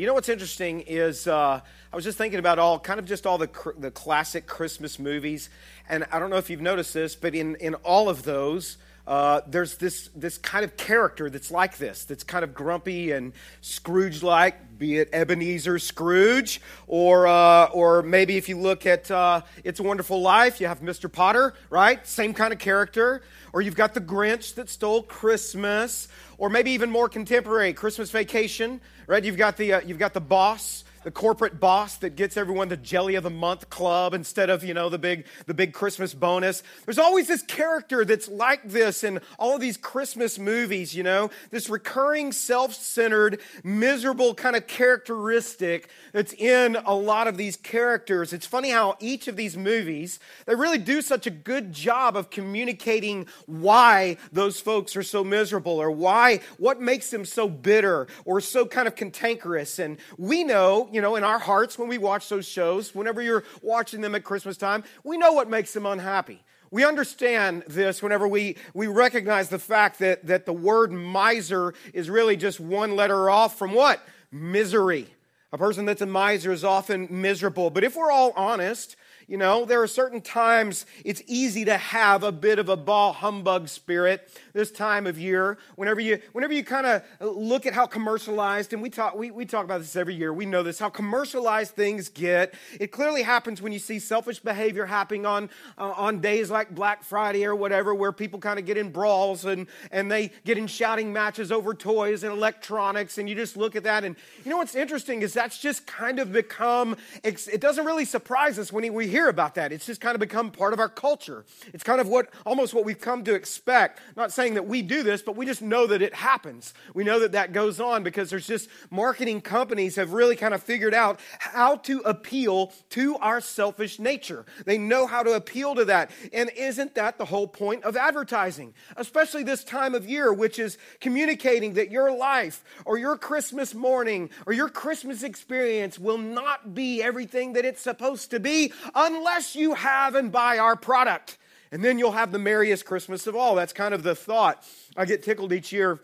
You know what's interesting is uh, I was just thinking about all kind of just all the cr- the classic Christmas movies, and I don't know if you've noticed this, but in in all of those. Uh, there's this, this kind of character that's like this, that's kind of grumpy and Scrooge like, be it Ebenezer Scrooge, or, uh, or maybe if you look at uh, It's a Wonderful Life, you have Mr. Potter, right? Same kind of character. Or you've got the Grinch that stole Christmas, or maybe even more contemporary, Christmas Vacation, right? You've got the, uh, you've got the boss the corporate boss that gets everyone the jelly of the month club instead of you know the big the big christmas bonus. There's always this character that's like this in all of these christmas movies you know? This recurring self-centered miserable kind of characteristic that's in a lot of these characters. It's funny how each of these movies they really do such a good job of communicating why those folks are so miserable or why what makes them so bitter or so kind of cantankerous. And we know you know, in our hearts when we watch those shows, whenever you're watching them at Christmas time, we know what makes them unhappy. We understand this whenever we, we recognize the fact that, that the word miser is really just one letter off from what? Misery. A person that's a miser is often miserable. But if we're all honest, you know, there are certain times it's easy to have a bit of a ball humbug spirit this time of year. Whenever you, whenever you kind of look at how commercialized, and we talk, we, we talk about this every year, we know this, how commercialized things get. It clearly happens when you see selfish behavior happening on, uh, on days like Black Friday or whatever, where people kind of get in brawls and, and they get in shouting matches over toys and electronics. And you just look at that. And you know what's interesting is that's just kind of become, it doesn't really surprise us when we hear about that. It's just kind of become part of our culture. It's kind of what almost what we've come to expect. Not saying that we do this, but we just know that it happens. We know that that goes on because there's just marketing companies have really kind of figured out how to appeal to our selfish nature. They know how to appeal to that. And isn't that the whole point of advertising? Especially this time of year, which is communicating that your life or your Christmas morning or your Christmas experience will not be everything that it's supposed to be unless you have and buy our product. And then you'll have the merriest Christmas of all. That's kind of the thought. I get tickled each year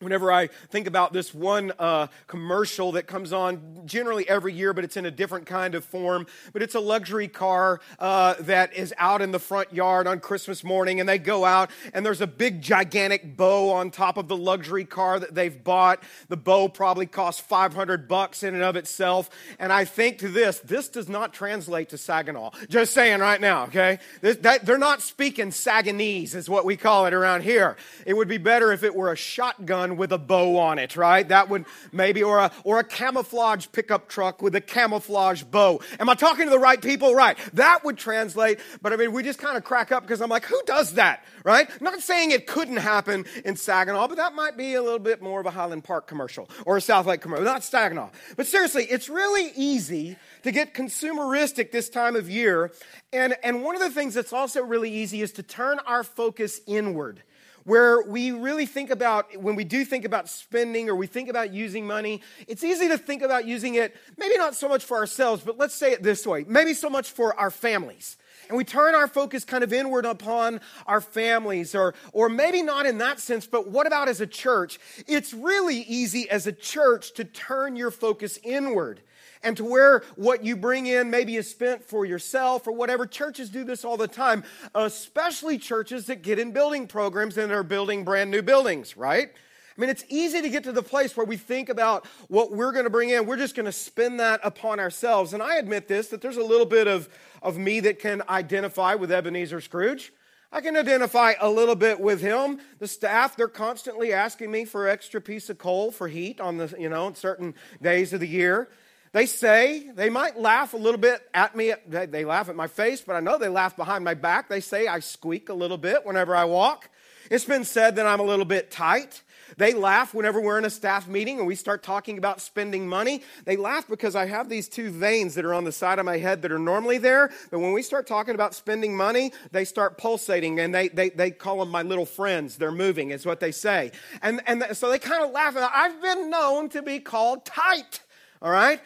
Whenever I think about this one uh, commercial that comes on generally every year, but it's in a different kind of form, but it's a luxury car uh, that is out in the front yard on Christmas morning, and they go out, and there's a big, gigantic bow on top of the luxury car that they've bought. The bow probably costs 500 bucks in and of itself. And I think to this, this does not translate to Saginaw. Just saying right now, okay? This, that, they're not speaking Saganese, is what we call it around here. It would be better if it were a shotgun with a bow on it, right? That would maybe, or a, or a camouflage pickup truck with a camouflage bow. Am I talking to the right people? Right. That would translate, but I mean, we just kind of crack up because I'm like, who does that, right? not saying it couldn't happen in Saginaw, but that might be a little bit more of a Highland Park commercial or a Southlake commercial, not Saginaw. But seriously, it's really easy to get consumeristic this time of year. And, and one of the things that's also really easy is to turn our focus inward where we really think about, when we do think about spending or we think about using money, it's easy to think about using it, maybe not so much for ourselves, but let's say it this way maybe so much for our families. And we turn our focus kind of inward upon our families, or, or maybe not in that sense, but what about as a church? It's really easy as a church to turn your focus inward and to where what you bring in maybe is spent for yourself or whatever. Churches do this all the time, especially churches that get in building programs and are building brand new buildings, right? I mean, it's easy to get to the place where we think about what we're going to bring in. We're just going to spend that upon ourselves. And I admit this, that there's a little bit of, of me that can identify with Ebenezer Scrooge. I can identify a little bit with him. The staff, they're constantly asking me for extra piece of coal for heat on the, you know, certain days of the year. They say, they might laugh a little bit at me. They laugh at my face, but I know they laugh behind my back. They say I squeak a little bit whenever I walk. It's been said that I'm a little bit tight. They laugh whenever we're in a staff meeting and we start talking about spending money. They laugh because I have these two veins that are on the side of my head that are normally there. But when we start talking about spending money, they start pulsating and they, they, they call them my little friends. They're moving, is what they say. And, and so they kind of laugh. I've been known to be called tight, all right?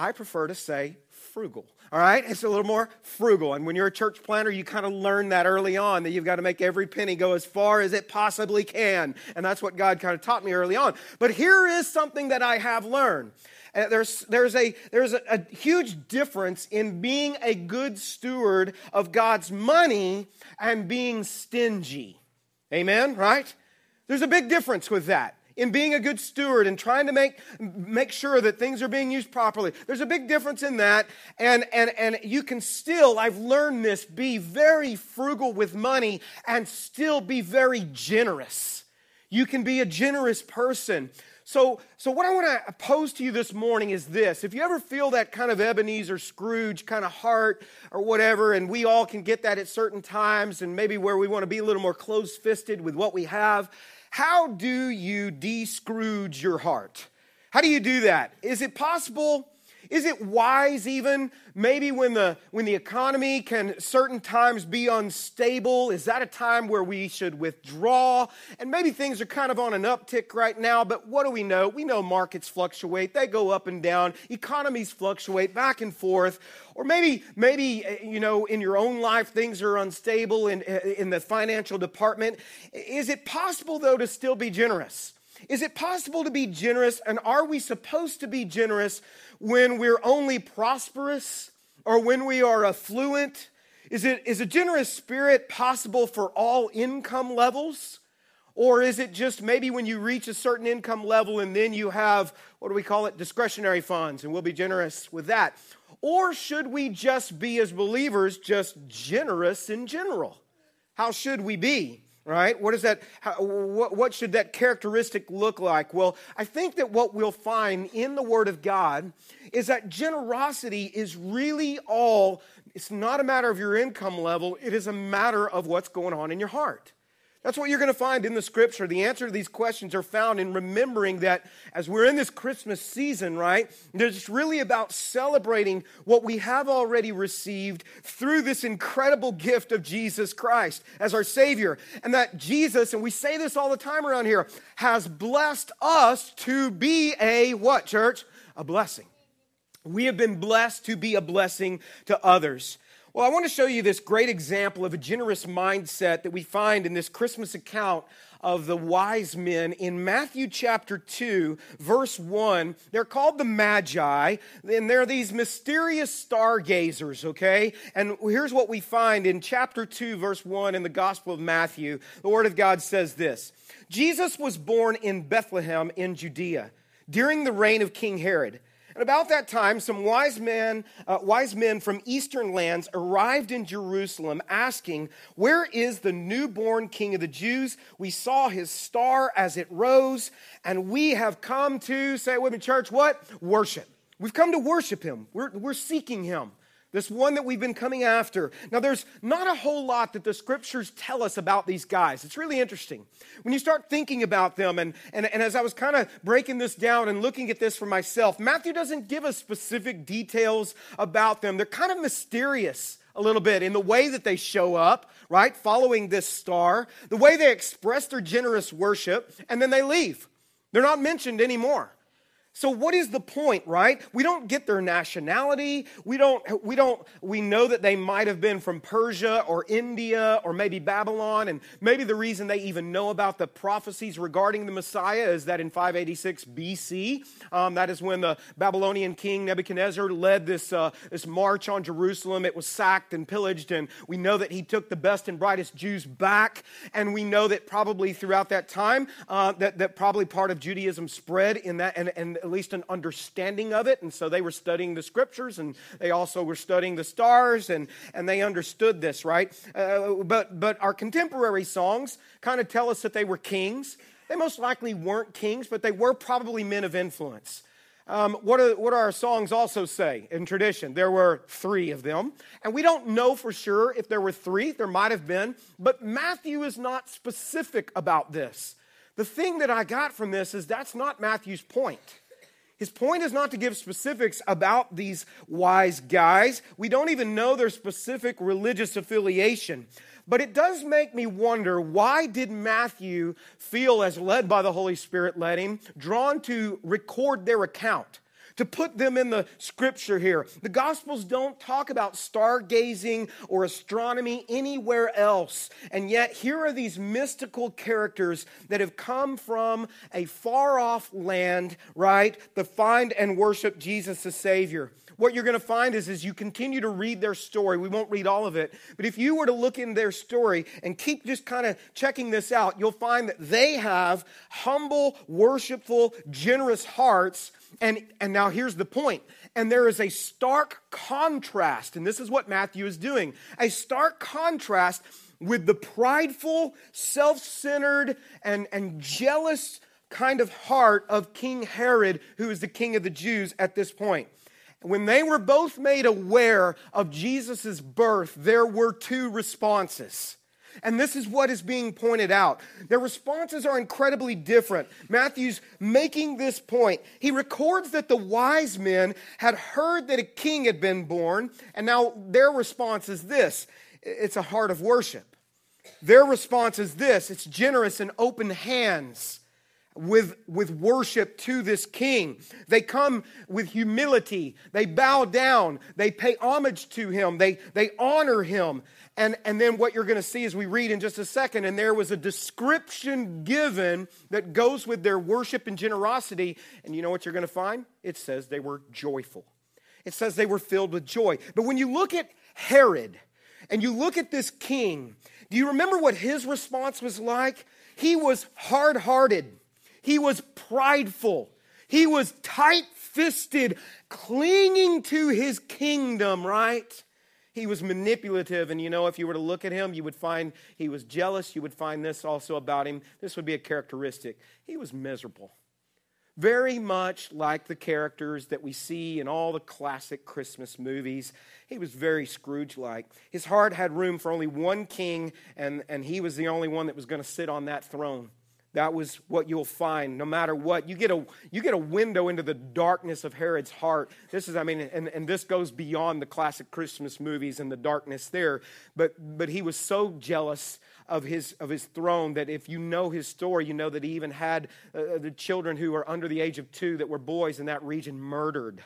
I prefer to say frugal. All right? It's a little more frugal. And when you're a church planter, you kind of learn that early on that you've got to make every penny go as far as it possibly can. And that's what God kind of taught me early on. But here is something that I have learned. Uh, there's, there's, a, there's a, a huge difference in being a good steward of God's money and being stingy. Amen, right? There's a big difference with that in being a good steward and trying to make, make sure that things are being used properly. There's a big difference in that. And, and, and you can still, I've learned this, be very frugal with money and still be very generous. You can be a generous person. So, so what I want to pose to you this morning is this. If you ever feel that kind of Ebenezer Scrooge kind of heart or whatever, and we all can get that at certain times, and maybe where we want to be a little more close fisted with what we have, how do you de Scrooge your heart? How do you do that? Is it possible? Is it wise even? Maybe when the when the economy can certain times be unstable is that a time where we should withdraw? And maybe things are kind of on an uptick right now but what do we know? We know markets fluctuate. They go up and down. Economies fluctuate back and forth. Or maybe maybe eh, you know in your own life things are unstable in in the financial department. Is it possible though to still be generous is it possible to be generous and are we supposed to be generous when we're only prosperous or when we are affluent? Is, it, is a generous spirit possible for all income levels? Or is it just maybe when you reach a certain income level and then you have, what do we call it, discretionary funds, and we'll be generous with that? Or should we just be, as believers, just generous in general? How should we be? Right? What is that? How, what, what should that characteristic look like? Well, I think that what we'll find in the Word of God is that generosity is really all, it's not a matter of your income level, it is a matter of what's going on in your heart. That's what you're going to find in the scripture. The answer to these questions are found in remembering that as we're in this Christmas season, right, it's really about celebrating what we have already received through this incredible gift of Jesus Christ as our Savior. And that Jesus, and we say this all the time around here, has blessed us to be a what, church? A blessing. We have been blessed to be a blessing to others. Well, I want to show you this great example of a generous mindset that we find in this Christmas account of the wise men in Matthew chapter 2, verse 1. They're called the Magi, and they're these mysterious stargazers, okay? And here's what we find in chapter 2, verse 1 in the Gospel of Matthew. The Word of God says this Jesus was born in Bethlehem in Judea during the reign of King Herod. And about that time, some wise men, uh, wise men from eastern lands arrived in Jerusalem asking, Where is the newborn king of the Jews? We saw his star as it rose, and we have come to, say it with me, church, what? Worship. We've come to worship him. We're, we're seeking him this one that we've been coming after. Now, there's not a whole lot that the scriptures tell us about these guys. It's really interesting. When you start thinking about them, and, and, and as I was kind of breaking this down and looking at this for myself, Matthew doesn't give us specific details about them. They're kind of mysterious a little bit in the way that they show up, right? Following this star, the way they express their generous worship, and then they leave. They're not mentioned anymore. So what is the point, right? We don't get their nationality. We don't we don't we know that they might have been from Persia or India or maybe Babylon and maybe the reason they even know about the prophecies regarding the Messiah is that in 586 BC, um, that is when the Babylonian king Nebuchadnezzar led this uh, this march on Jerusalem. It was sacked and pillaged and we know that he took the best and brightest Jews back and we know that probably throughout that time uh, that that probably part of Judaism spread in that and and at least an understanding of it. And so they were studying the scriptures and they also were studying the stars and, and they understood this, right? Uh, but, but our contemporary songs kind of tell us that they were kings. They most likely weren't kings, but they were probably men of influence. Um, what, do, what do our songs also say in tradition? There were three of them. And we don't know for sure if there were three. There might have been. But Matthew is not specific about this. The thing that I got from this is that's not Matthew's point. His point is not to give specifics about these wise guys. We don't even know their specific religious affiliation. But it does make me wonder why did Matthew feel as led by the Holy Spirit led him, drawn to record their account? To put them in the scripture here. The Gospels don't talk about stargazing or astronomy anywhere else. And yet, here are these mystical characters that have come from a far off land, right, to find and worship Jesus the Savior what you're going to find is as you continue to read their story, we won't read all of it, but if you were to look in their story and keep just kind of checking this out, you'll find that they have humble, worshipful, generous hearts. And, and now here's the point. And there is a stark contrast, and this is what Matthew is doing a stark contrast with the prideful, self centered, and, and jealous kind of heart of King Herod, who is the king of the Jews at this point. When they were both made aware of Jesus' birth, there were two responses. And this is what is being pointed out. Their responses are incredibly different. Matthew's making this point. He records that the wise men had heard that a king had been born, and now their response is this it's a heart of worship. Their response is this it's generous and open hands with, with worship to this king. They come with humility. They bow down. They pay homage to him. They, they honor him. And, and then what you're going to see as we read in just a second, and there was a description given that goes with their worship and generosity. And you know what you're going to find? It says they were joyful. It says they were filled with joy. But when you look at Herod and you look at this king, do you remember what his response was like? He was hard hearted. He was prideful. He was tight fisted, clinging to his kingdom, right? He was manipulative. And you know, if you were to look at him, you would find he was jealous. You would find this also about him. This would be a characteristic. He was miserable. Very much like the characters that we see in all the classic Christmas movies. He was very Scrooge like. His heart had room for only one king, and, and he was the only one that was going to sit on that throne. That was what you'll find no matter what. You get a, you get a window into the darkness of Herod's heart. This is, I mean, and, and this goes beyond the classic Christmas movies and the darkness there. But, but he was so jealous of his, of his throne that if you know his story, you know that he even had uh, the children who were under the age of two that were boys in that region murdered.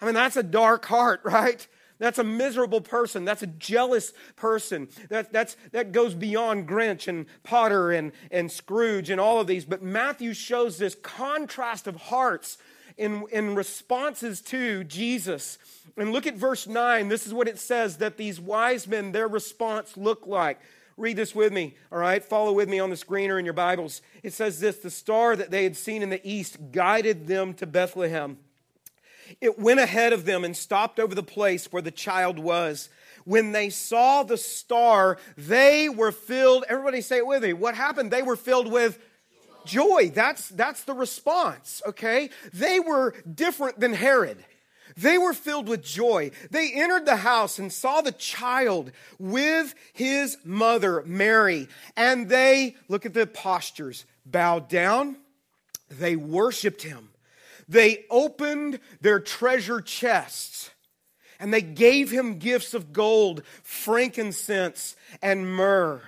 I mean, that's a dark heart, right? That's a miserable person. That's a jealous person. That, that's, that goes beyond Grinch and Potter and, and Scrooge and all of these. But Matthew shows this contrast of hearts in, in responses to Jesus. And look at verse 9. This is what it says that these wise men, their response looked like. Read this with me, all right? Follow with me on the screen or in your Bibles. It says this The star that they had seen in the east guided them to Bethlehem. It went ahead of them and stopped over the place where the child was. When they saw the star, they were filled. Everybody say it with me. What happened? They were filled with joy. That's, that's the response, okay? They were different than Herod. They were filled with joy. They entered the house and saw the child with his mother, Mary. And they, look at the postures, bowed down. They worshiped him they opened their treasure chests and they gave him gifts of gold, frankincense, and myrrh.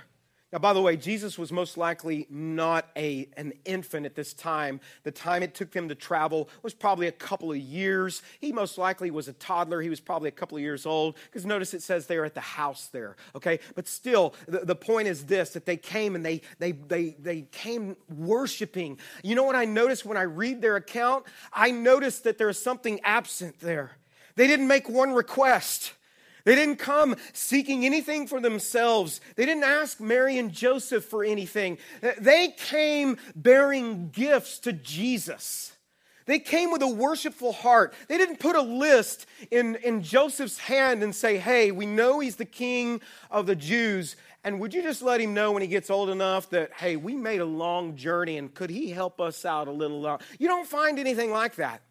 Now, by the way, Jesus was most likely not a, an infant at this time. The time it took them to travel was probably a couple of years. He most likely was a toddler. He was probably a couple of years old because notice it says they're at the house there, okay? But still, the, the point is this that they came and they, they, they, they came worshiping. You know what I noticed when I read their account? I noticed that there's something absent there. They didn't make one request. They didn't come seeking anything for themselves. They didn't ask Mary and Joseph for anything. They came bearing gifts to Jesus. They came with a worshipful heart. They didn't put a list in, in Joseph's hand and say, hey, we know he's the king of the Jews. And would you just let him know when he gets old enough that, hey, we made a long journey and could he help us out a little? Long? You don't find anything like that.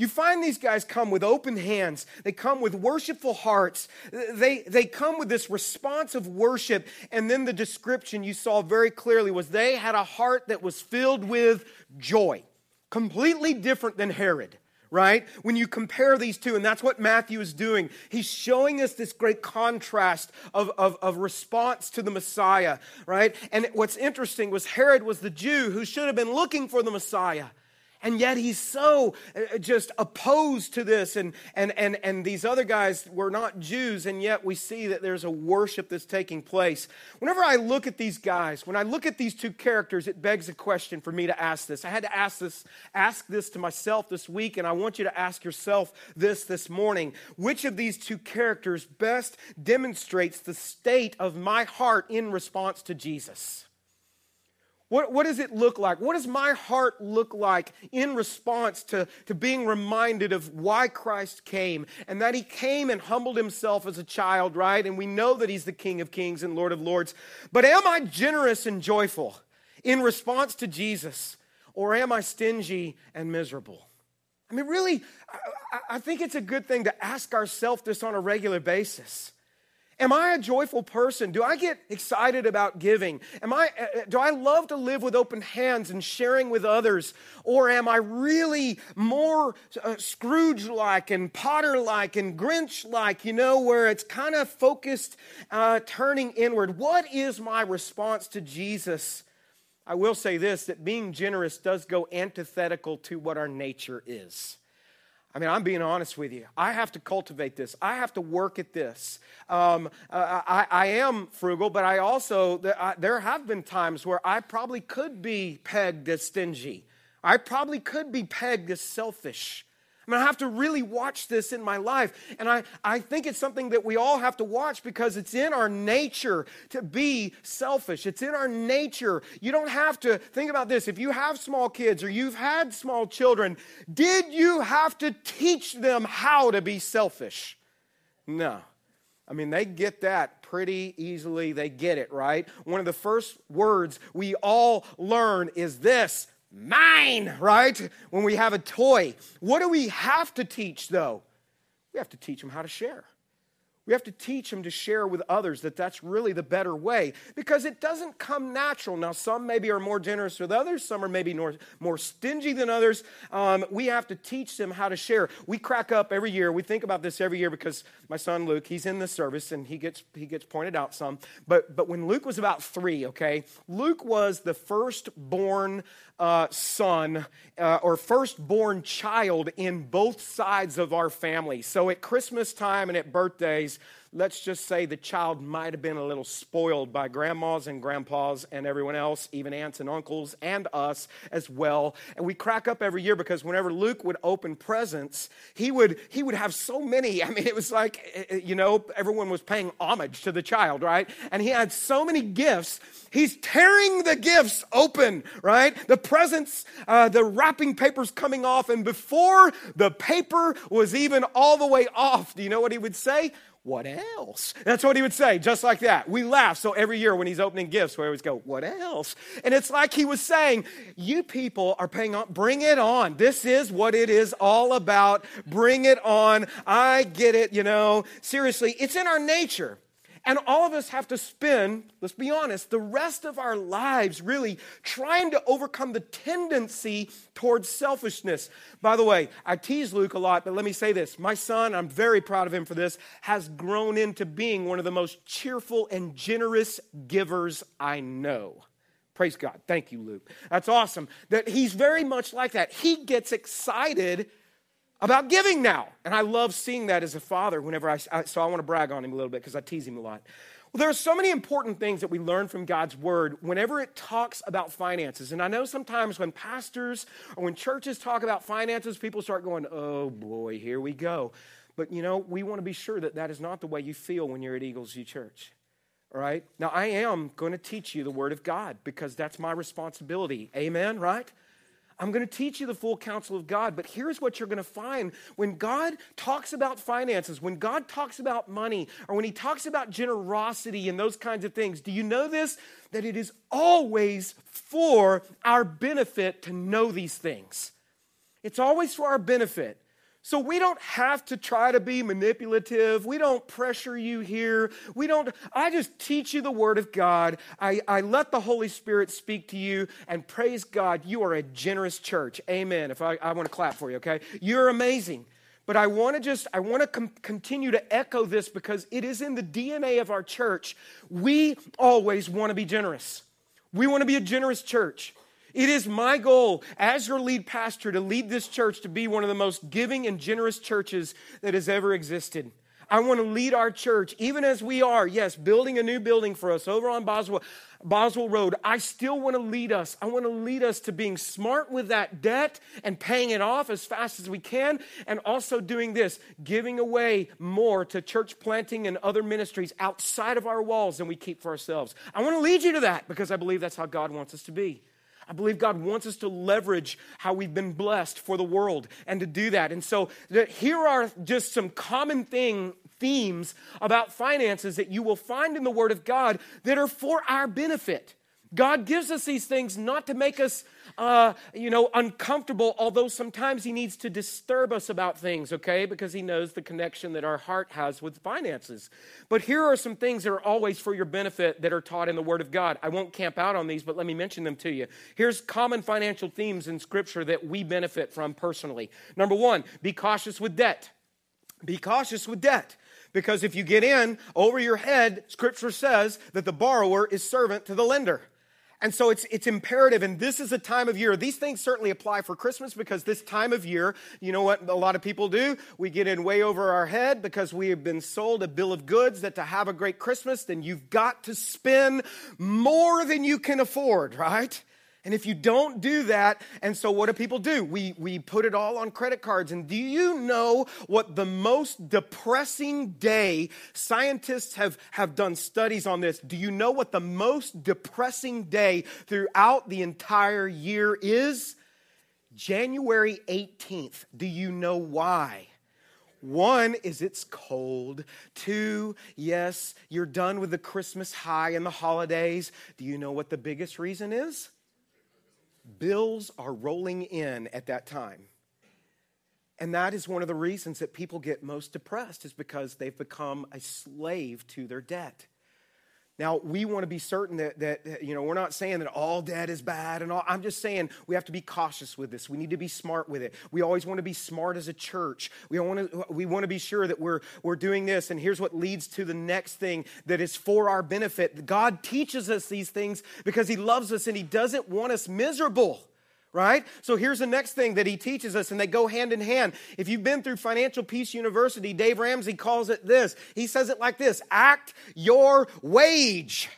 You find these guys come with open hands. They come with worshipful hearts. They, they come with this response of worship. And then the description you saw very clearly was they had a heart that was filled with joy. Completely different than Herod right? When you compare these two, and that's what Matthew is doing, he's showing us this great contrast of, of, of, response to the Messiah, right? And what's interesting was Herod was the Jew who should have been looking for the Messiah. And yet he's so uh, just opposed to this. And, and, and, and these other guys were not Jews, and yet we see that there's a worship that's taking place. Whenever I look at these guys, when I look at these two characters, it begs a question for me to ask this. I had to ask this, ask this to myself this week, and I want you to ask yourself this this morning. Which of these two characters best demonstrates the state of my heart in response to Jesus? What, what does it look like? What does my heart look like in response to, to being reminded of why Christ came and that he came and humbled himself as a child, right? And we know that he's the King of Kings and Lord of Lords. But am I generous and joyful in response to Jesus or am I stingy and miserable? I mean, really, I, I think it's a good thing to ask ourselves this on a regular basis. Am I a joyful person? Do I get excited about giving? Am I, uh, uh, do I love to live with open hands and sharing with others? Or am I really more uh, Scrooge like and Potter like and Grinch like, you know, where it's kind of focused, uh, turning inward? What is my response to Jesus? I will say this that being generous does go antithetical to what our nature is. I mean, I'm being honest with you. I have to cultivate this. I have to work at this. Um, uh, I, I, am frugal, but I also, there have been times where I probably could be pegged as stingy. I probably could be pegged as selfish. I mean, I have to really watch this in my life. And I, I think it's something that we all have to watch because it's in our nature to be selfish. It's in our nature. You don't have to think about this. If you have small kids or you've had small children, did you have to teach them how to be selfish? No. I mean, they get that pretty easily. They get it, right? One of the first words we all learn is this mine, right? When we have a toy. What do we have to teach, though? We have to teach them how to share. We have to teach them to share with others that that's really the better way because it doesn't come natural. Now, some maybe are more generous with others, some are maybe more, more stingy than others. Um, we have to teach them how to share. We crack up every year. We think about this every year because my son Luke, he's in the service and he gets, he gets pointed out some. But, but when Luke was about three, okay, Luke was the firstborn uh, son uh, or firstborn child in both sides of our family. So at Christmas time and at birthdays, let's just say the child might have been a little spoiled by grandmas and grandpas and everyone else, even aunts and uncles, and us as well. And we crack up every year because whenever Luke would open presents, he would he would have so many. I mean, it was like eh, eh, you know everyone was paying homage to the child, right? And he had so many gifts. He's tearing the gifts open, right? The presents, uh, the wrapping paper's coming off, and before the paper was even all the way off, do you know what he would say? What else? That's what he would say, just like that. We laugh. So every year when he's opening gifts, we always go, what else? And it's like he was saying, you people are paying on, bring it on. This is what it is all about. Bring it on. I get it, you know. Seriously, it's in our nature. And all of us have to spend, let's be honest, the rest of our lives really trying to overcome the tendency towards selfishness. By the way, I tease Luke a lot, but let me say this. My son, I'm very proud of him for this, has grown into being one of the most cheerful and generous givers I know. Praise God. Thank you, Luke. That's awesome. That he's very much like that. He gets excited about giving now. And I love seeing that as a father whenever I, so I want to brag on him a little bit because I tease him a lot. Well, there are so many important things that we learn from God's word whenever it talks about finances. And I know sometimes when pastors or when churches talk about finances, people start going, oh boy, here we go. But you know, we want to be sure that that is not the way you feel when you're at Eagles View Church. All right? Now, I am going to teach you the word of God because that's my responsibility. Amen, right? I'm going to teach you the full counsel of God, but here's what you're going to find. When God talks about finances, when God talks about money, or when He talks about generosity and those kinds of things, do you know this? That it is always for our benefit to know these things. It's always for our benefit. So we don't have to try to be manipulative. We don't pressure you here. We don't, I just teach you the word of God. I, I let the Holy Spirit speak to you and praise God. You are a generous church. Amen. If I, I want to clap for you, okay? You're amazing. But I want to just, I want to com- continue to echo this because it is in the DNA of our church. We always want to be generous. We want to be a generous church. It is my goal as your lead pastor to lead this church to be one of the most giving and generous churches that has ever existed. I want to lead our church, even as we are, yes, building a new building for us over on Boswell, Boswell Road. I still want to lead us. I want to lead us to being smart with that debt and paying it off as fast as we can, and also doing this, giving away more to church planting and other ministries outside of our walls than we keep for ourselves. I want to lead you to that because I believe that's how God wants us to be. I believe God wants us to leverage how we've been blessed for the world and to do that. And so here are just some common thing themes about finances that you will find in the Word of God that are for our benefit. God gives us these things not to make us, uh, you know, uncomfortable, although sometimes He needs to disturb us about things, okay? Because He knows the connection that our heart has with finances. But here are some things that are always for your benefit that are taught in the Word of God. I won't camp out on these, but let me mention them to you. Here's common financial themes in Scripture that we benefit from personally. Number one, be cautious with debt. Be cautious with debt. Because if you get in over your head, Scripture says that the borrower is servant to the lender. And so it's, it's imperative, and this is a time of year. These things certainly apply for Christmas because this time of year, you know what a lot of people do? We get in way over our head because we have been sold a bill of goods that to have a great Christmas, then you've got to spend more than you can afford, right? And if you don't do that, and so what do people do? We, we put it all on credit cards. And do you know what the most depressing day, scientists have, have done studies on this. Do you know what the most depressing day throughout the entire year is? January 18th. Do you know why? One is it's cold. Two, yes, you're done with the Christmas high and the holidays. Do you know what the biggest reason is? Bills are rolling in at that time. And that is one of the reasons that people get most depressed is because they've become a slave to their debt. Now, we want to be certain that, that, you know, we're not saying that all debt is bad and all. I'm just saying we have to be cautious with this. We need to be smart with it. We always want to be smart as a church. We want to, we want to be sure that we're, we're doing this. And here's what leads to the next thing that is for our benefit. God teaches us these things because He loves us and He doesn't want us miserable right? So here's the next thing that he teaches us, and they go hand in hand. If you've been through Financial Peace University, Dave Ramsey calls it this. He says it like this act your wage.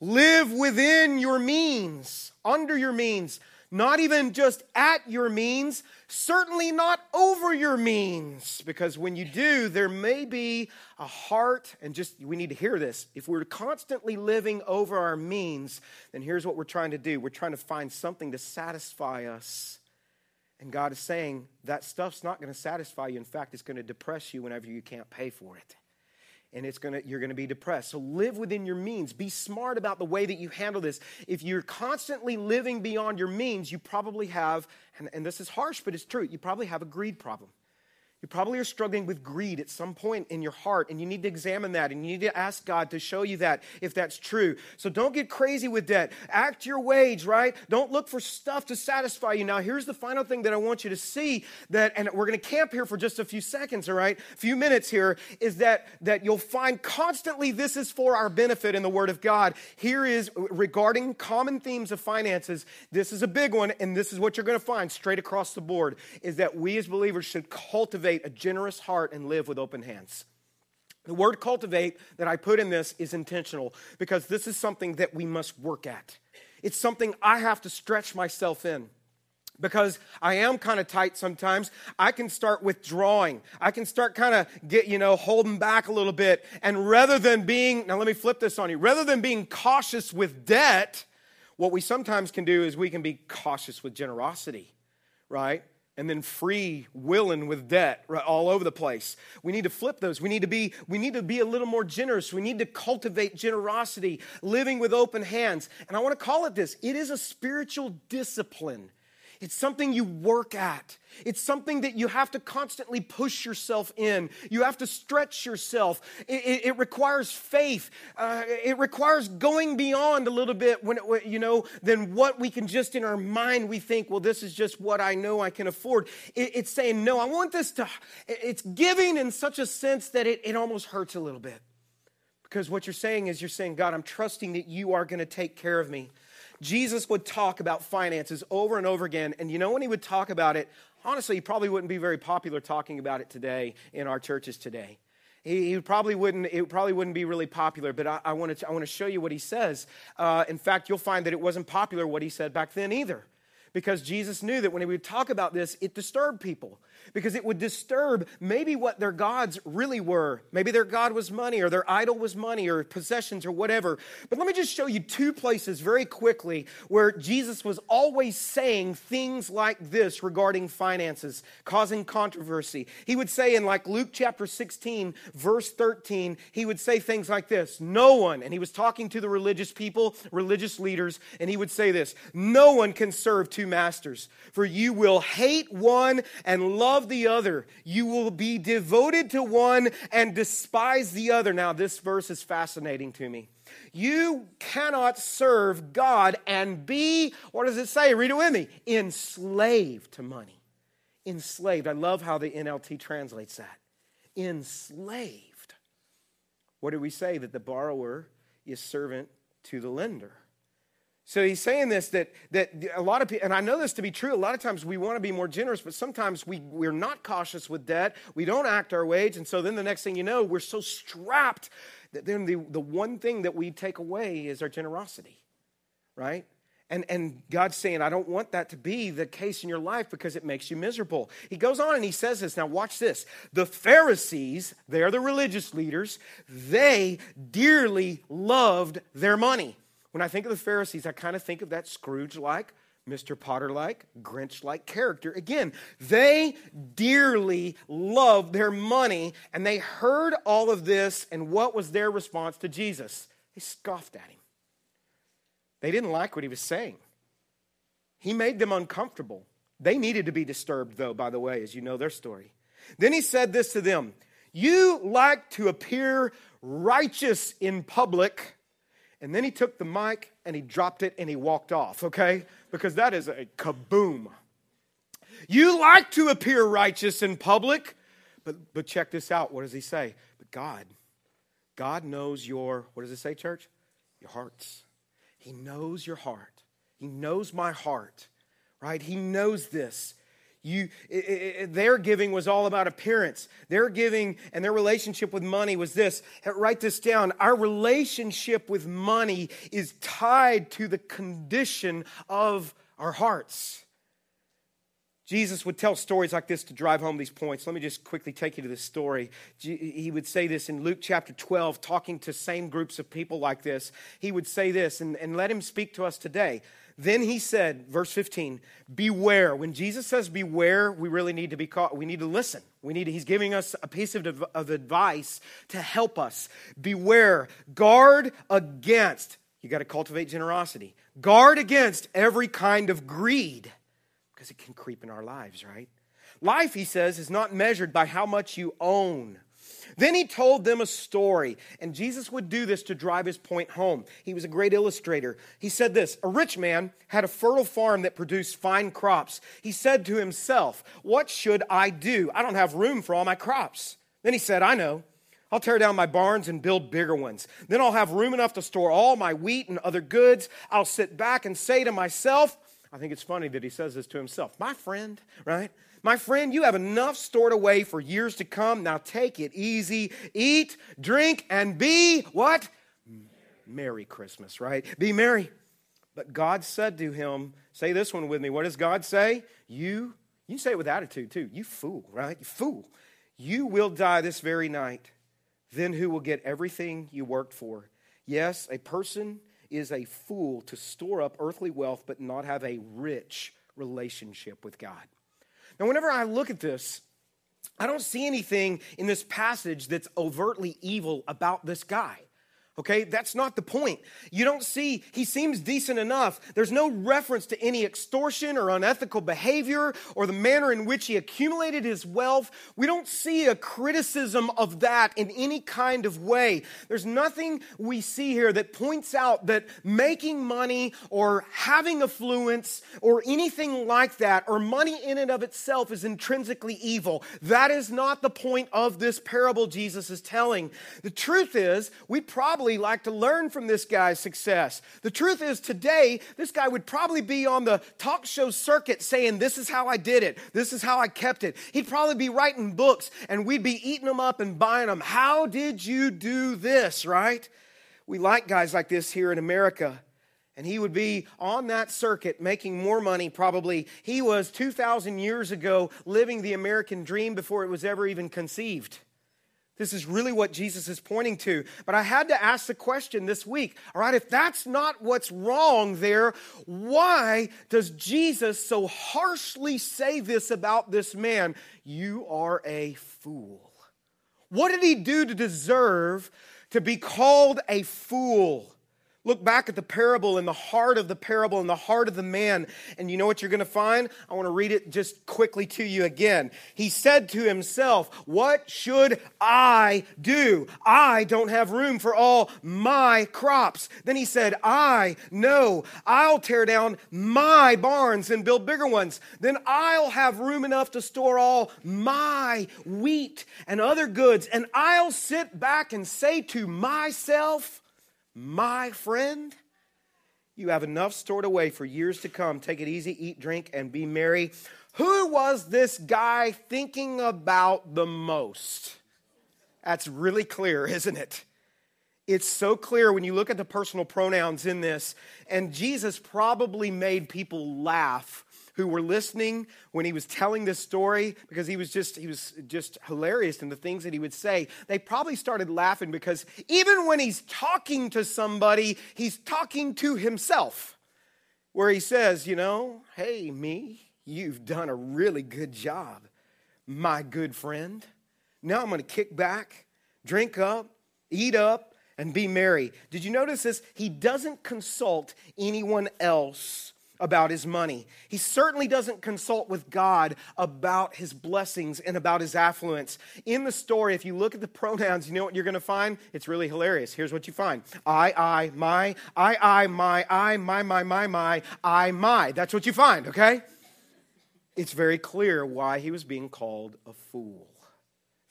Live within your means, under your means not even just at your means, certainly not over your means, because when you do, there may be a heart, and just we need to hear this. If we're constantly living over our means, then here's what we're trying to do we're trying to find something to satisfy us. And God is saying that stuff's not going to satisfy you. In fact, it's going to depress you whenever you can't pay for it and it's gonna you're gonna be depressed. So live within your means. Be smart about the way that you handle this. If you're constantly living beyond your means you probably have and, and this is harsh but it's true you probably have a greed problem you probably are struggling with greed at some point in your heart, and you need to examine that, and you need to ask God to show you that if that's true. So don't get crazy with debt. Act your wage, right? Don't look for stuff to satisfy you. Now, here's the final thing that I want you to see that, and we're going to camp here for just a few seconds, all right? A few minutes here, is that, that you'll find constantly this is for our benefit in the Word of God. Here is regarding common themes of finances. This is a big one, and this is what you're going to find straight across the board is that we as believers should cultivate cultivate a generous heart and live with open hands. The word cultivate that I put in this is intentional because this is something that we must work at. It's something I have to stretch myself in because I am kind of tight sometimes. I can start withdrawing. I can start kind of get, you know, holding back a little bit. And rather than being, now let me flip this on you, rather than being cautious with debt, what we sometimes can do is we can be cautious with generosity, right? And then free willing with debt right, all over the place. We need to flip those. We need to be we need to be a little more generous. We need to cultivate generosity living with open hands. And i want to call it this. It is a spiritual discipline it's something you work at. It's something that you have to constantly push yourself in. You have to stretch yourself. It, it, it requires faith. Uh, it requires going beyond a little bit when it, you know than what we can just in our mind we think. Well, this is just what I know I can afford. It, it's saying no. I want this to. It's giving in such a sense that it, it almost hurts a little bit because what you're saying is you're saying God, I'm trusting that you are going to take care of me. Jesus would talk about finances over and over again. And you know, when he would talk about it, honestly, he probably wouldn't be very popular talking about it today in our churches today. He, probably wouldn't. It probably wouldn't be really popular. But I, I want to. I want to show you what he says. Uh, in fact, you'll find that it wasn't popular what he said back then either because Jesus knew that when he would talk about this, it disturbed people because it would disturb maybe what their gods really were. Maybe their God was money or their idol was money or possessions or whatever. But let me just show you two places very quickly where Jesus was always saying things like this regarding finances, causing controversy. He would say in like Luke chapter 16, verse 13, he would say things like this No one, and he was talking to the religious people, religious leaders, and he would say this No one can serve two masters, for you will hate one and love love the other. You will be devoted to one and despise the other. Now, this verse is fascinating to me. You cannot serve God and be, what does it say? Read it with me enslaved to money. Enslaved. I love how the NLT translates that. Enslaved. What do we say? That the borrower is servant to the lender. So he's saying this that, that a lot of people, and I know this to be true, a lot of times we want to be more generous, but sometimes we, we're not cautious with debt. We don't act our wage. And so then the next thing you know, we're so strapped that then the, the one thing that we take away is our generosity, right? And, and God's saying, I don't want that to be the case in your life because it makes you miserable. He goes on and he says this. Now, watch this. The Pharisees, they are the religious leaders, they dearly loved their money. When I think of the Pharisees, I kind of think of that Scrooge like, Mr. Potter like, Grinch like character. Again, they dearly loved their money and they heard all of this. And what was their response to Jesus? They scoffed at him. They didn't like what he was saying. He made them uncomfortable. They needed to be disturbed, though, by the way, as you know their story. Then he said this to them You like to appear righteous in public and then he took the mic and he dropped it and he walked off, okay? Because that is a kaboom. You like to appear righteous in public, but, but check this out. What does he say? But God, God knows your, what does it say, church? Your hearts. He knows your heart. He knows my heart, right? He knows this. You, it, it, their giving was all about appearance. Their giving and their relationship with money was this. Write this down. Our relationship with money is tied to the condition of our hearts. Jesus would tell stories like this to drive home these points. Let me just quickly take you to this story. He would say this in Luke chapter 12, talking to same groups of people like this. He would say this, and, and let him speak to us today. Then he said, verse 15, beware. When Jesus says beware, we really need to be caught. We need to listen. We need to, he's giving us a piece of, of advice to help us. Beware. Guard against, you got to cultivate generosity. Guard against every kind of greed because it can creep in our lives, right? Life, he says, is not measured by how much you own then he told them a story, and Jesus would do this to drive his point home. He was a great illustrator. He said this A rich man had a fertile farm that produced fine crops. He said to himself, What should I do? I don't have room for all my crops. Then he said, I know. I'll tear down my barns and build bigger ones. Then I'll have room enough to store all my wheat and other goods. I'll sit back and say to myself, I think it's funny that he says this to himself, my friend, right? My friend, you have enough stored away for years to come. Now take it easy. Eat, drink, and be what? Merry Christmas, right? Be merry. But God said to him, say this one with me. What does God say? You, you say it with attitude too. You fool, right? You fool. You will die this very night. Then who will get everything you worked for? Yes, a person is a fool to store up earthly wealth but not have a rich relationship with God. Now, whenever I look at this, I don't see anything in this passage that's overtly evil about this guy. Okay, that's not the point. You don't see, he seems decent enough. There's no reference to any extortion or unethical behavior or the manner in which he accumulated his wealth. We don't see a criticism of that in any kind of way. There's nothing we see here that points out that making money or having affluence or anything like that or money in and of itself is intrinsically evil. That is not the point of this parable Jesus is telling. The truth is, we probably probably like to learn from this guy's success. The truth is, today, this guy would probably be on the talk show circuit saying, This is how I did it. This is how I kept it. He'd probably be writing books and we'd be eating them up and buying them. How did you do this, right? We like guys like this here in America. And he would be on that circuit making more money, probably. He was 2,000 years ago living the American dream before it was ever even conceived. This is really what Jesus is pointing to. But I had to ask the question this week all right, if that's not what's wrong there, why does Jesus so harshly say this about this man? You are a fool. What did he do to deserve to be called a fool? Look back at the parable in the heart of the parable in the heart of the man, and you know what you're going to find? I want to read it just quickly to you again. He said to himself, What should I do? I don't have room for all my crops. Then he said, I know I'll tear down my barns and build bigger ones. Then I'll have room enough to store all my wheat and other goods, and I'll sit back and say to myself, my friend, you have enough stored away for years to come. Take it easy, eat, drink, and be merry. Who was this guy thinking about the most? That's really clear, isn't it? It's so clear when you look at the personal pronouns in this. And Jesus probably made people laugh who were listening when he was telling this story because he was just he was just hilarious in the things that he would say. They probably started laughing because even when he's talking to somebody he's talking to himself where he says you know hey me you've done a really good job my good friend. Now i'm going to kick back drink up eat up and be merry. Did you notice this? He doesn't consult anyone else about his money. He certainly doesn't consult with God about his blessings and about his affluence. In the story, if you look at the pronouns, you know what you're going to find? It's really hilarious. Here's what you find I, I, my, I, I, my, I, my, my, my, my, I, my. That's what you find, okay? It's very clear why he was being called a fool.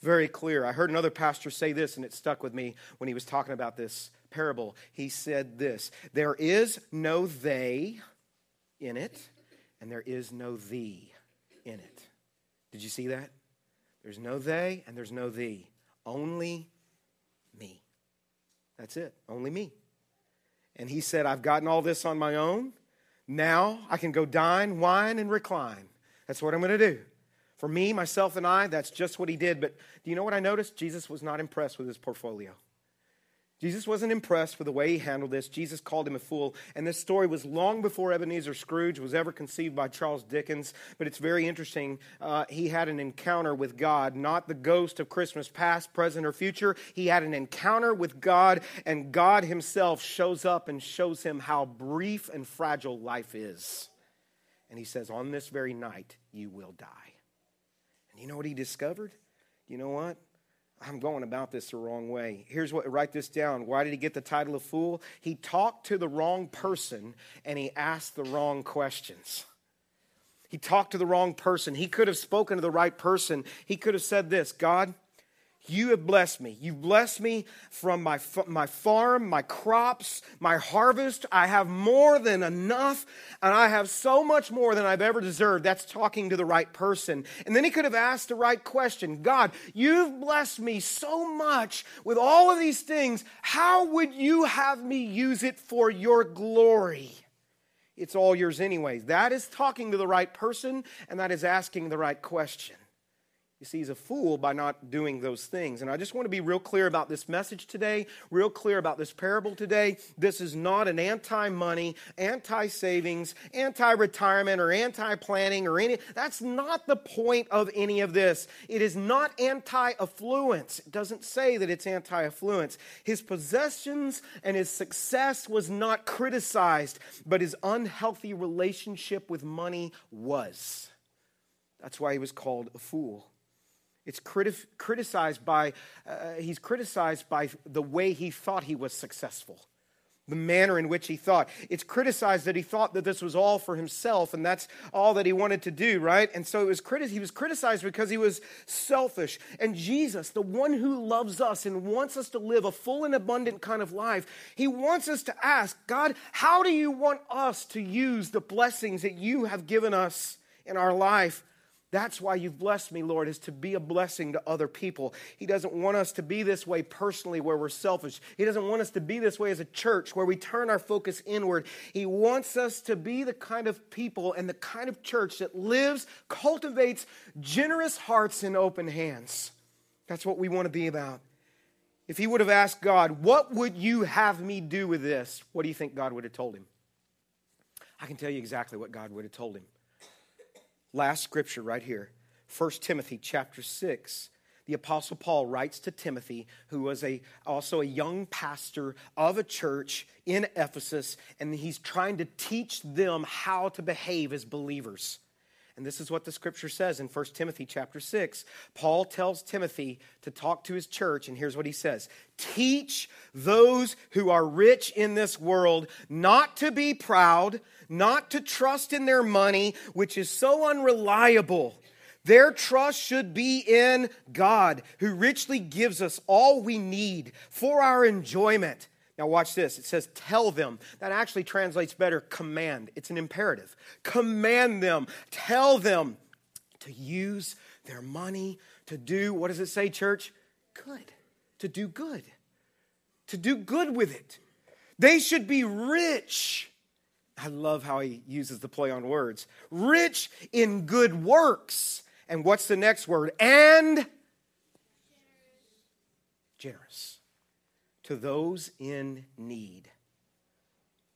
Very clear. I heard another pastor say this, and it stuck with me when he was talking about this parable. He said this There is no they in it, and there is no thee in it. Did you see that? There's no they and there's no thee. Only me. That's it. Only me. And he said, I've gotten all this on my own. Now I can go dine, wine, and recline. That's what I'm going to do. For me, myself, and I, that's just what he did. But do you know what I noticed? Jesus was not impressed with his portfolio. Jesus wasn't impressed with the way he handled this. Jesus called him a fool. And this story was long before Ebenezer Scrooge was ever conceived by Charles Dickens. But it's very interesting. Uh, he had an encounter with God, not the ghost of Christmas past, present, or future. He had an encounter with God, and God himself shows up and shows him how brief and fragile life is. And he says, On this very night, you will die. And you know what he discovered? You know what? I'm going about this the wrong way. Here's what, write this down. Why did he get the title of fool? He talked to the wrong person and he asked the wrong questions. He talked to the wrong person. He could have spoken to the right person. He could have said this God, you have blessed me. You've blessed me from my, my farm, my crops, my harvest. I have more than enough, and I have so much more than I've ever deserved. That's talking to the right person. And then he could have asked the right question God, you've blessed me so much with all of these things. How would you have me use it for your glory? It's all yours, anyways. That is talking to the right person, and that is asking the right question. You see, he's a fool by not doing those things. And I just want to be real clear about this message today, real clear about this parable today. This is not an anti money, anti savings, anti retirement, or anti planning, or any. That's not the point of any of this. It is not anti affluence. It doesn't say that it's anti affluence. His possessions and his success was not criticized, but his unhealthy relationship with money was. That's why he was called a fool. It's criti- criticized by, uh, he's criticized by the way he thought he was successful. the manner in which he thought. It's criticized that he thought that this was all for himself and that's all that he wanted to do, right? And so it was criti- he was criticized because he was selfish. And Jesus, the one who loves us and wants us to live a full and abundant kind of life, he wants us to ask, God, how do you want us to use the blessings that you have given us in our life? That's why you've blessed me, Lord, is to be a blessing to other people. He doesn't want us to be this way personally where we're selfish. He doesn't want us to be this way as a church where we turn our focus inward. He wants us to be the kind of people and the kind of church that lives, cultivates generous hearts and open hands. That's what we want to be about. If he would have asked God, What would you have me do with this? What do you think God would have told him? I can tell you exactly what God would have told him. Last scripture right here 1 Timothy chapter 6. The apostle Paul writes to Timothy, who was a, also a young pastor of a church in Ephesus, and he's trying to teach them how to behave as believers. And this is what the scripture says in 1 Timothy chapter 6. Paul tells Timothy to talk to his church, and here's what he says Teach those who are rich in this world not to be proud, not to trust in their money, which is so unreliable. Their trust should be in God, who richly gives us all we need for our enjoyment. Now, watch this. It says, tell them. That actually translates better, command. It's an imperative. Command them, tell them to use their money to do, what does it say, church? Good. To do good. To do good with it. They should be rich. I love how he uses the play on words. Rich in good works. And what's the next word? And generous to those in need.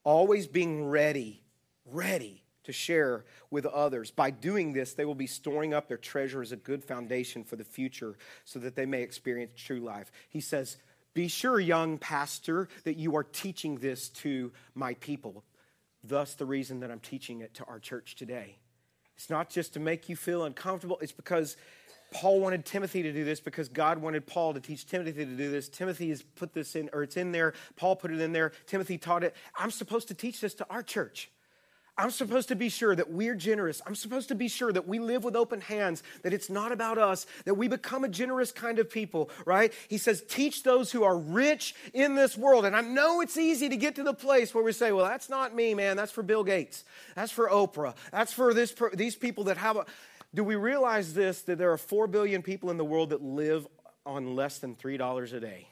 Always being ready, ready to share with others. By doing this, they will be storing up their treasure as a good foundation for the future so that they may experience true life. He says, Be sure, young pastor, that you are teaching this to my people. Thus, the reason that I'm teaching it to our church today. It's not just to make you feel uncomfortable, it's because Paul wanted Timothy to do this because God wanted Paul to teach Timothy to do this. Timothy has put this in, or it's in there. Paul put it in there. Timothy taught it. I'm supposed to teach this to our church. I'm supposed to be sure that we're generous. I'm supposed to be sure that we live with open hands, that it's not about us, that we become a generous kind of people, right? He says, teach those who are rich in this world. And I know it's easy to get to the place where we say, well, that's not me, man. That's for Bill Gates. That's for Oprah. That's for this, these people that have a. Do we realize this that there are 4 billion people in the world that live on less than $3 a day?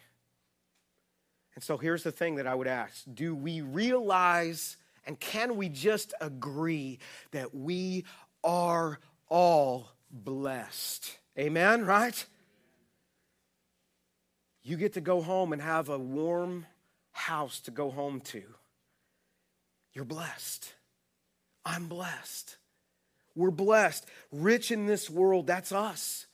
And so here's the thing that I would ask Do we realize and can we just agree that we are all blessed? Amen, right? You get to go home and have a warm house to go home to. You're blessed. I'm blessed. We're blessed. Rich in this world, that's us.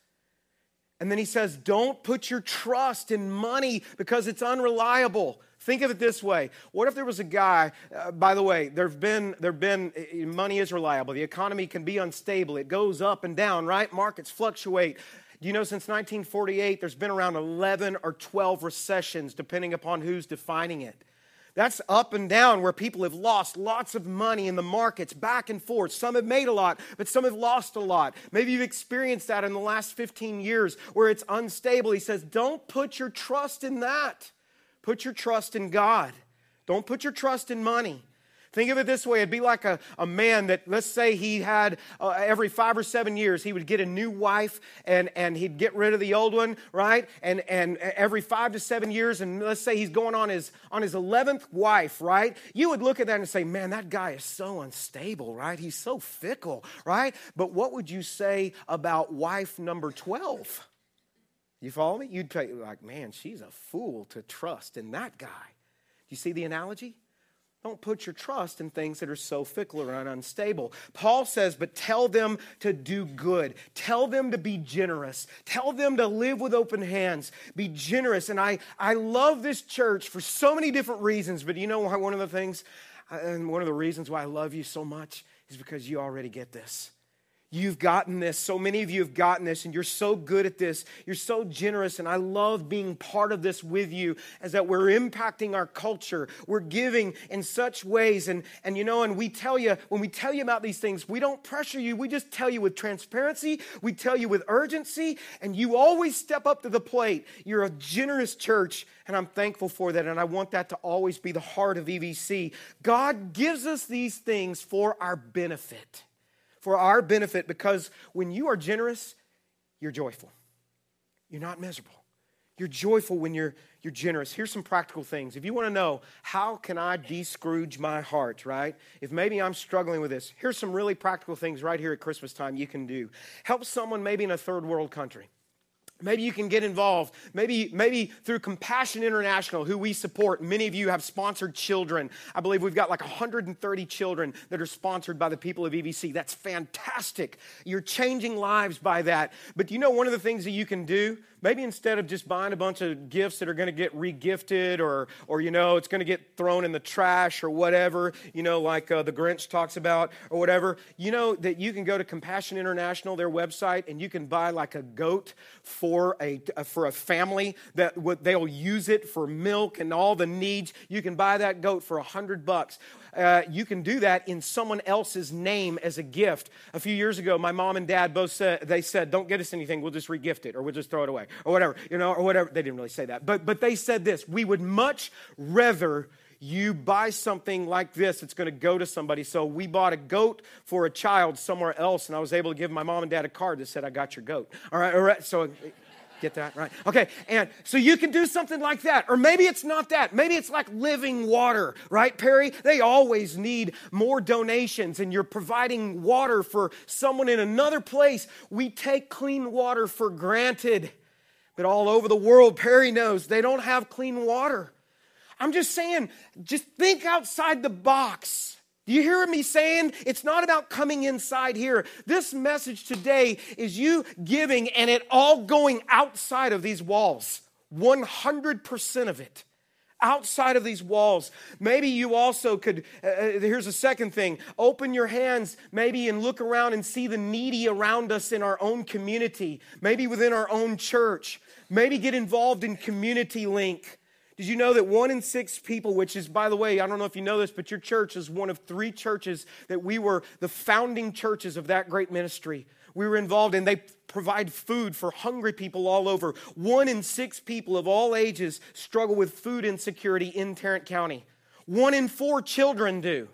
And then he says, don't put your trust in money because it's unreliable. Think of it this way. What if there was a guy, uh, by the way, there've been, there've been, uh, money is reliable. The economy can be unstable. It goes up and down, right? Markets fluctuate. You know since 1948, there's been around 11 or 12 recessions, depending upon who's defining it. That's up and down where people have lost lots of money in the markets back and forth. Some have made a lot, but some have lost a lot. Maybe you've experienced that in the last 15 years where it's unstable. He says, Don't put your trust in that. Put your trust in God. Don't put your trust in money. Think of it this way it'd be like a, a man that, let's say, he had uh, every five or seven years, he would get a new wife and, and he'd get rid of the old one, right? And, and every five to seven years, and let's say he's going on his, on his 11th wife, right? You would look at that and say, man, that guy is so unstable, right? He's so fickle, right? But what would you say about wife number 12? You follow me? You'd be like, man, she's a fool to trust in that guy. Do you see the analogy? Don't put your trust in things that are so fickle and unstable. Paul says, but tell them to do good. Tell them to be generous. Tell them to live with open hands. Be generous. And I, I love this church for so many different reasons, but you know why one of the things, uh, and one of the reasons why I love you so much is because you already get this. You've gotten this. So many of you have gotten this, and you're so good at this. You're so generous, and I love being part of this with you as that we're impacting our culture. We're giving in such ways. And, and you know, and we tell you, when we tell you about these things, we don't pressure you. We just tell you with transparency, we tell you with urgency, and you always step up to the plate. You're a generous church, and I'm thankful for that. And I want that to always be the heart of EVC. God gives us these things for our benefit for our benefit because when you are generous, you're joyful. You're not miserable. You're joyful when you're, you're generous. Here's some practical things. If you want to know, how can I de-Scrooge my heart, right? If maybe I'm struggling with this, here's some really practical things right here at Christmas time you can do. Help someone maybe in a third world country. Maybe you can get involved. Maybe, maybe through Compassion International, who we support. Many of you have sponsored children. I believe we've got like 130 children that are sponsored by the people of EVC. That's fantastic. You're changing lives by that. But you know, one of the things that you can do maybe instead of just buying a bunch of gifts that are going to get regifted or, or you know, it's going to get thrown in the trash or whatever, you know, like uh, the Grinch talks about or whatever, you know that you can go to Compassion International, their website, and you can buy like a goat for a, uh, for a family that they'll use it for milk and all the needs. You can buy that goat for a hundred bucks uh, you can do that in someone else's name as a gift. A few years ago, my mom and dad both said, they said, don't get us anything, we'll just regift it or we'll just throw it away or whatever, you know, or whatever. They didn't really say that, but, but they said this, we would much rather you buy something like this it's going to go to somebody so we bought a goat for a child somewhere else and i was able to give my mom and dad a card that said i got your goat all right all right so Get that? Right? Okay. And so you can do something like that. Or maybe it's not that. Maybe it's like living water, right, Perry? They always need more donations, and you're providing water for someone in another place. We take clean water for granted. But all over the world, Perry knows they don't have clean water. I'm just saying, just think outside the box. Do you hear me saying? It's not about coming inside here. This message today is you giving and it all going outside of these walls. 100% of it outside of these walls. Maybe you also could, uh, uh, here's a second thing open your hands maybe and look around and see the needy around us in our own community, maybe within our own church. Maybe get involved in Community Link. Did you know that one in six people, which is, by the way, I don't know if you know this, but your church is one of three churches that we were the founding churches of that great ministry. We were involved in, they provide food for hungry people all over. One in six people of all ages struggle with food insecurity in Tarrant County. One in four children do.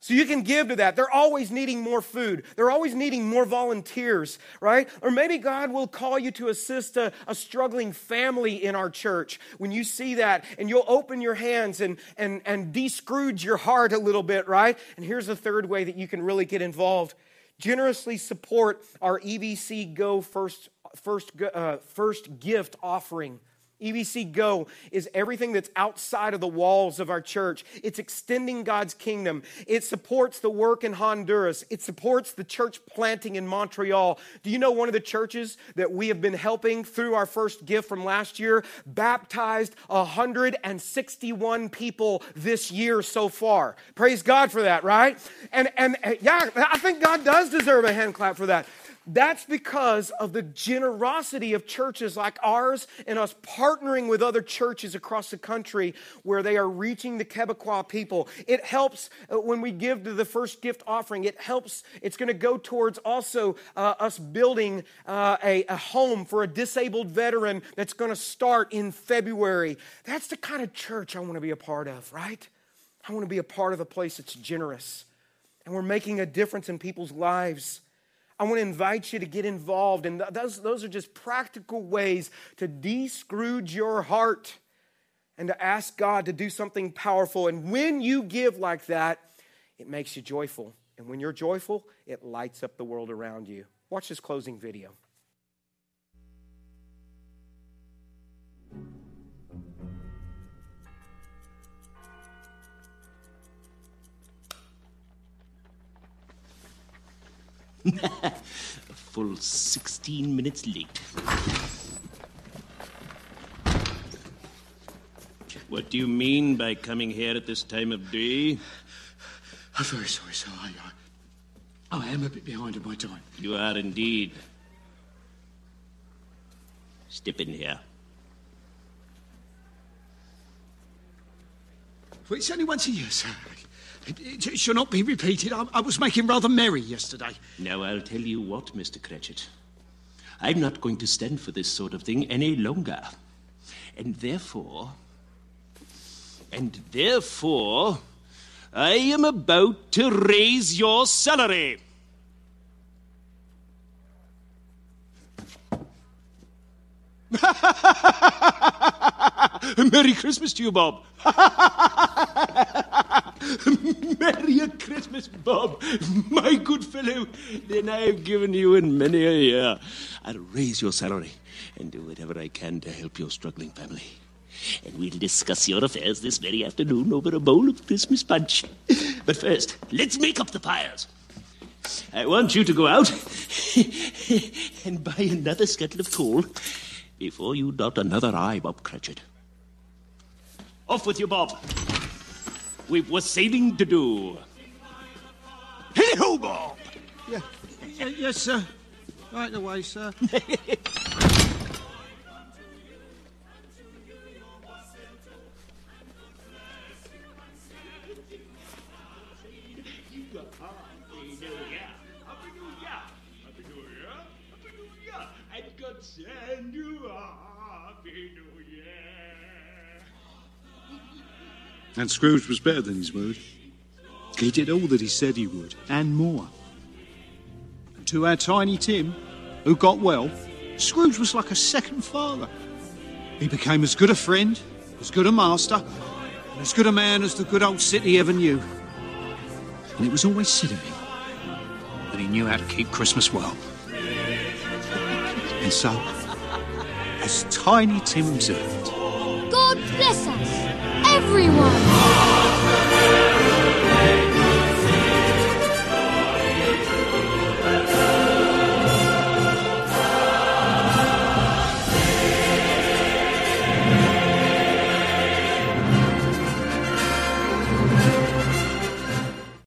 So you can give to that. They're always needing more food. They're always needing more volunteers, right? Or maybe God will call you to assist a, a, struggling family in our church. When you see that and you'll open your hands and, and, and de-Scrooge your heart a little bit, right? And here's the third way that you can really get involved. Generously support our EVC Go first, first, uh, first gift offering. EVC Go is everything that's outside of the walls of our church. It's extending God's kingdom. It supports the work in Honduras. It supports the church planting in Montreal. Do you know one of the churches that we have been helping through our first gift from last year baptized 161 people this year so far? Praise God for that, right? And and yeah, I think God does deserve a hand clap for that. That's because of the generosity of churches like ours and us partnering with other churches across the country where they are reaching the Quebecois people. It helps uh, when we give to the first gift offering, it helps, it's going to go towards also uh, us building uh, a, a home for a disabled veteran that's going to start in February. That's the kind of church I want to be a part of, right? I want to be a part of a place that's generous. And we're making a difference in people's lives. I want to invite you to get involved. And those, those are just practical ways to de Scrooge your heart and to ask God to do something powerful. And when you give like that, it makes you joyful. And when you're joyful, it lights up the world around you. Watch this closing video. A full 16 minutes late. What do you mean by coming here at this time of day? I'm very sorry, sir. I, oh, I am a bit behind on my time. You are indeed. Step in here. Well, it's only once a year, sir. It, it, it shall not be repeated. I, I was making rather merry yesterday. Now, I'll tell you what, Mr. Cratchit. I'm not going to stand for this sort of thing any longer. And therefore. And therefore. I am about to raise your salary. Merry Christmas to you, Bob. Merry Christmas, Bob. My good fellow. Then I have given you in many a year. I'll raise your salary and do whatever I can to help your struggling family. And we'll discuss your affairs this very afternoon over a bowl of Christmas punch. But first, let's make up the fires. I want you to go out and buy another scuttle of coal before you dot another I, Bob Cratchit. Off with you, Bob. We've was sailing to do. Hey ho, Bob! Yeah. Yes, sir. Right away, sir. And Scrooge was better than his word. He did all that he said he would, and more. And to our tiny Tim, who got well, Scrooge was like a second father. He became as good a friend, as good a master, and as good a man as the good old city ever knew. And it was always said of him that he knew how to keep Christmas well. And so, as Tiny Tim observed, God bless us everyone!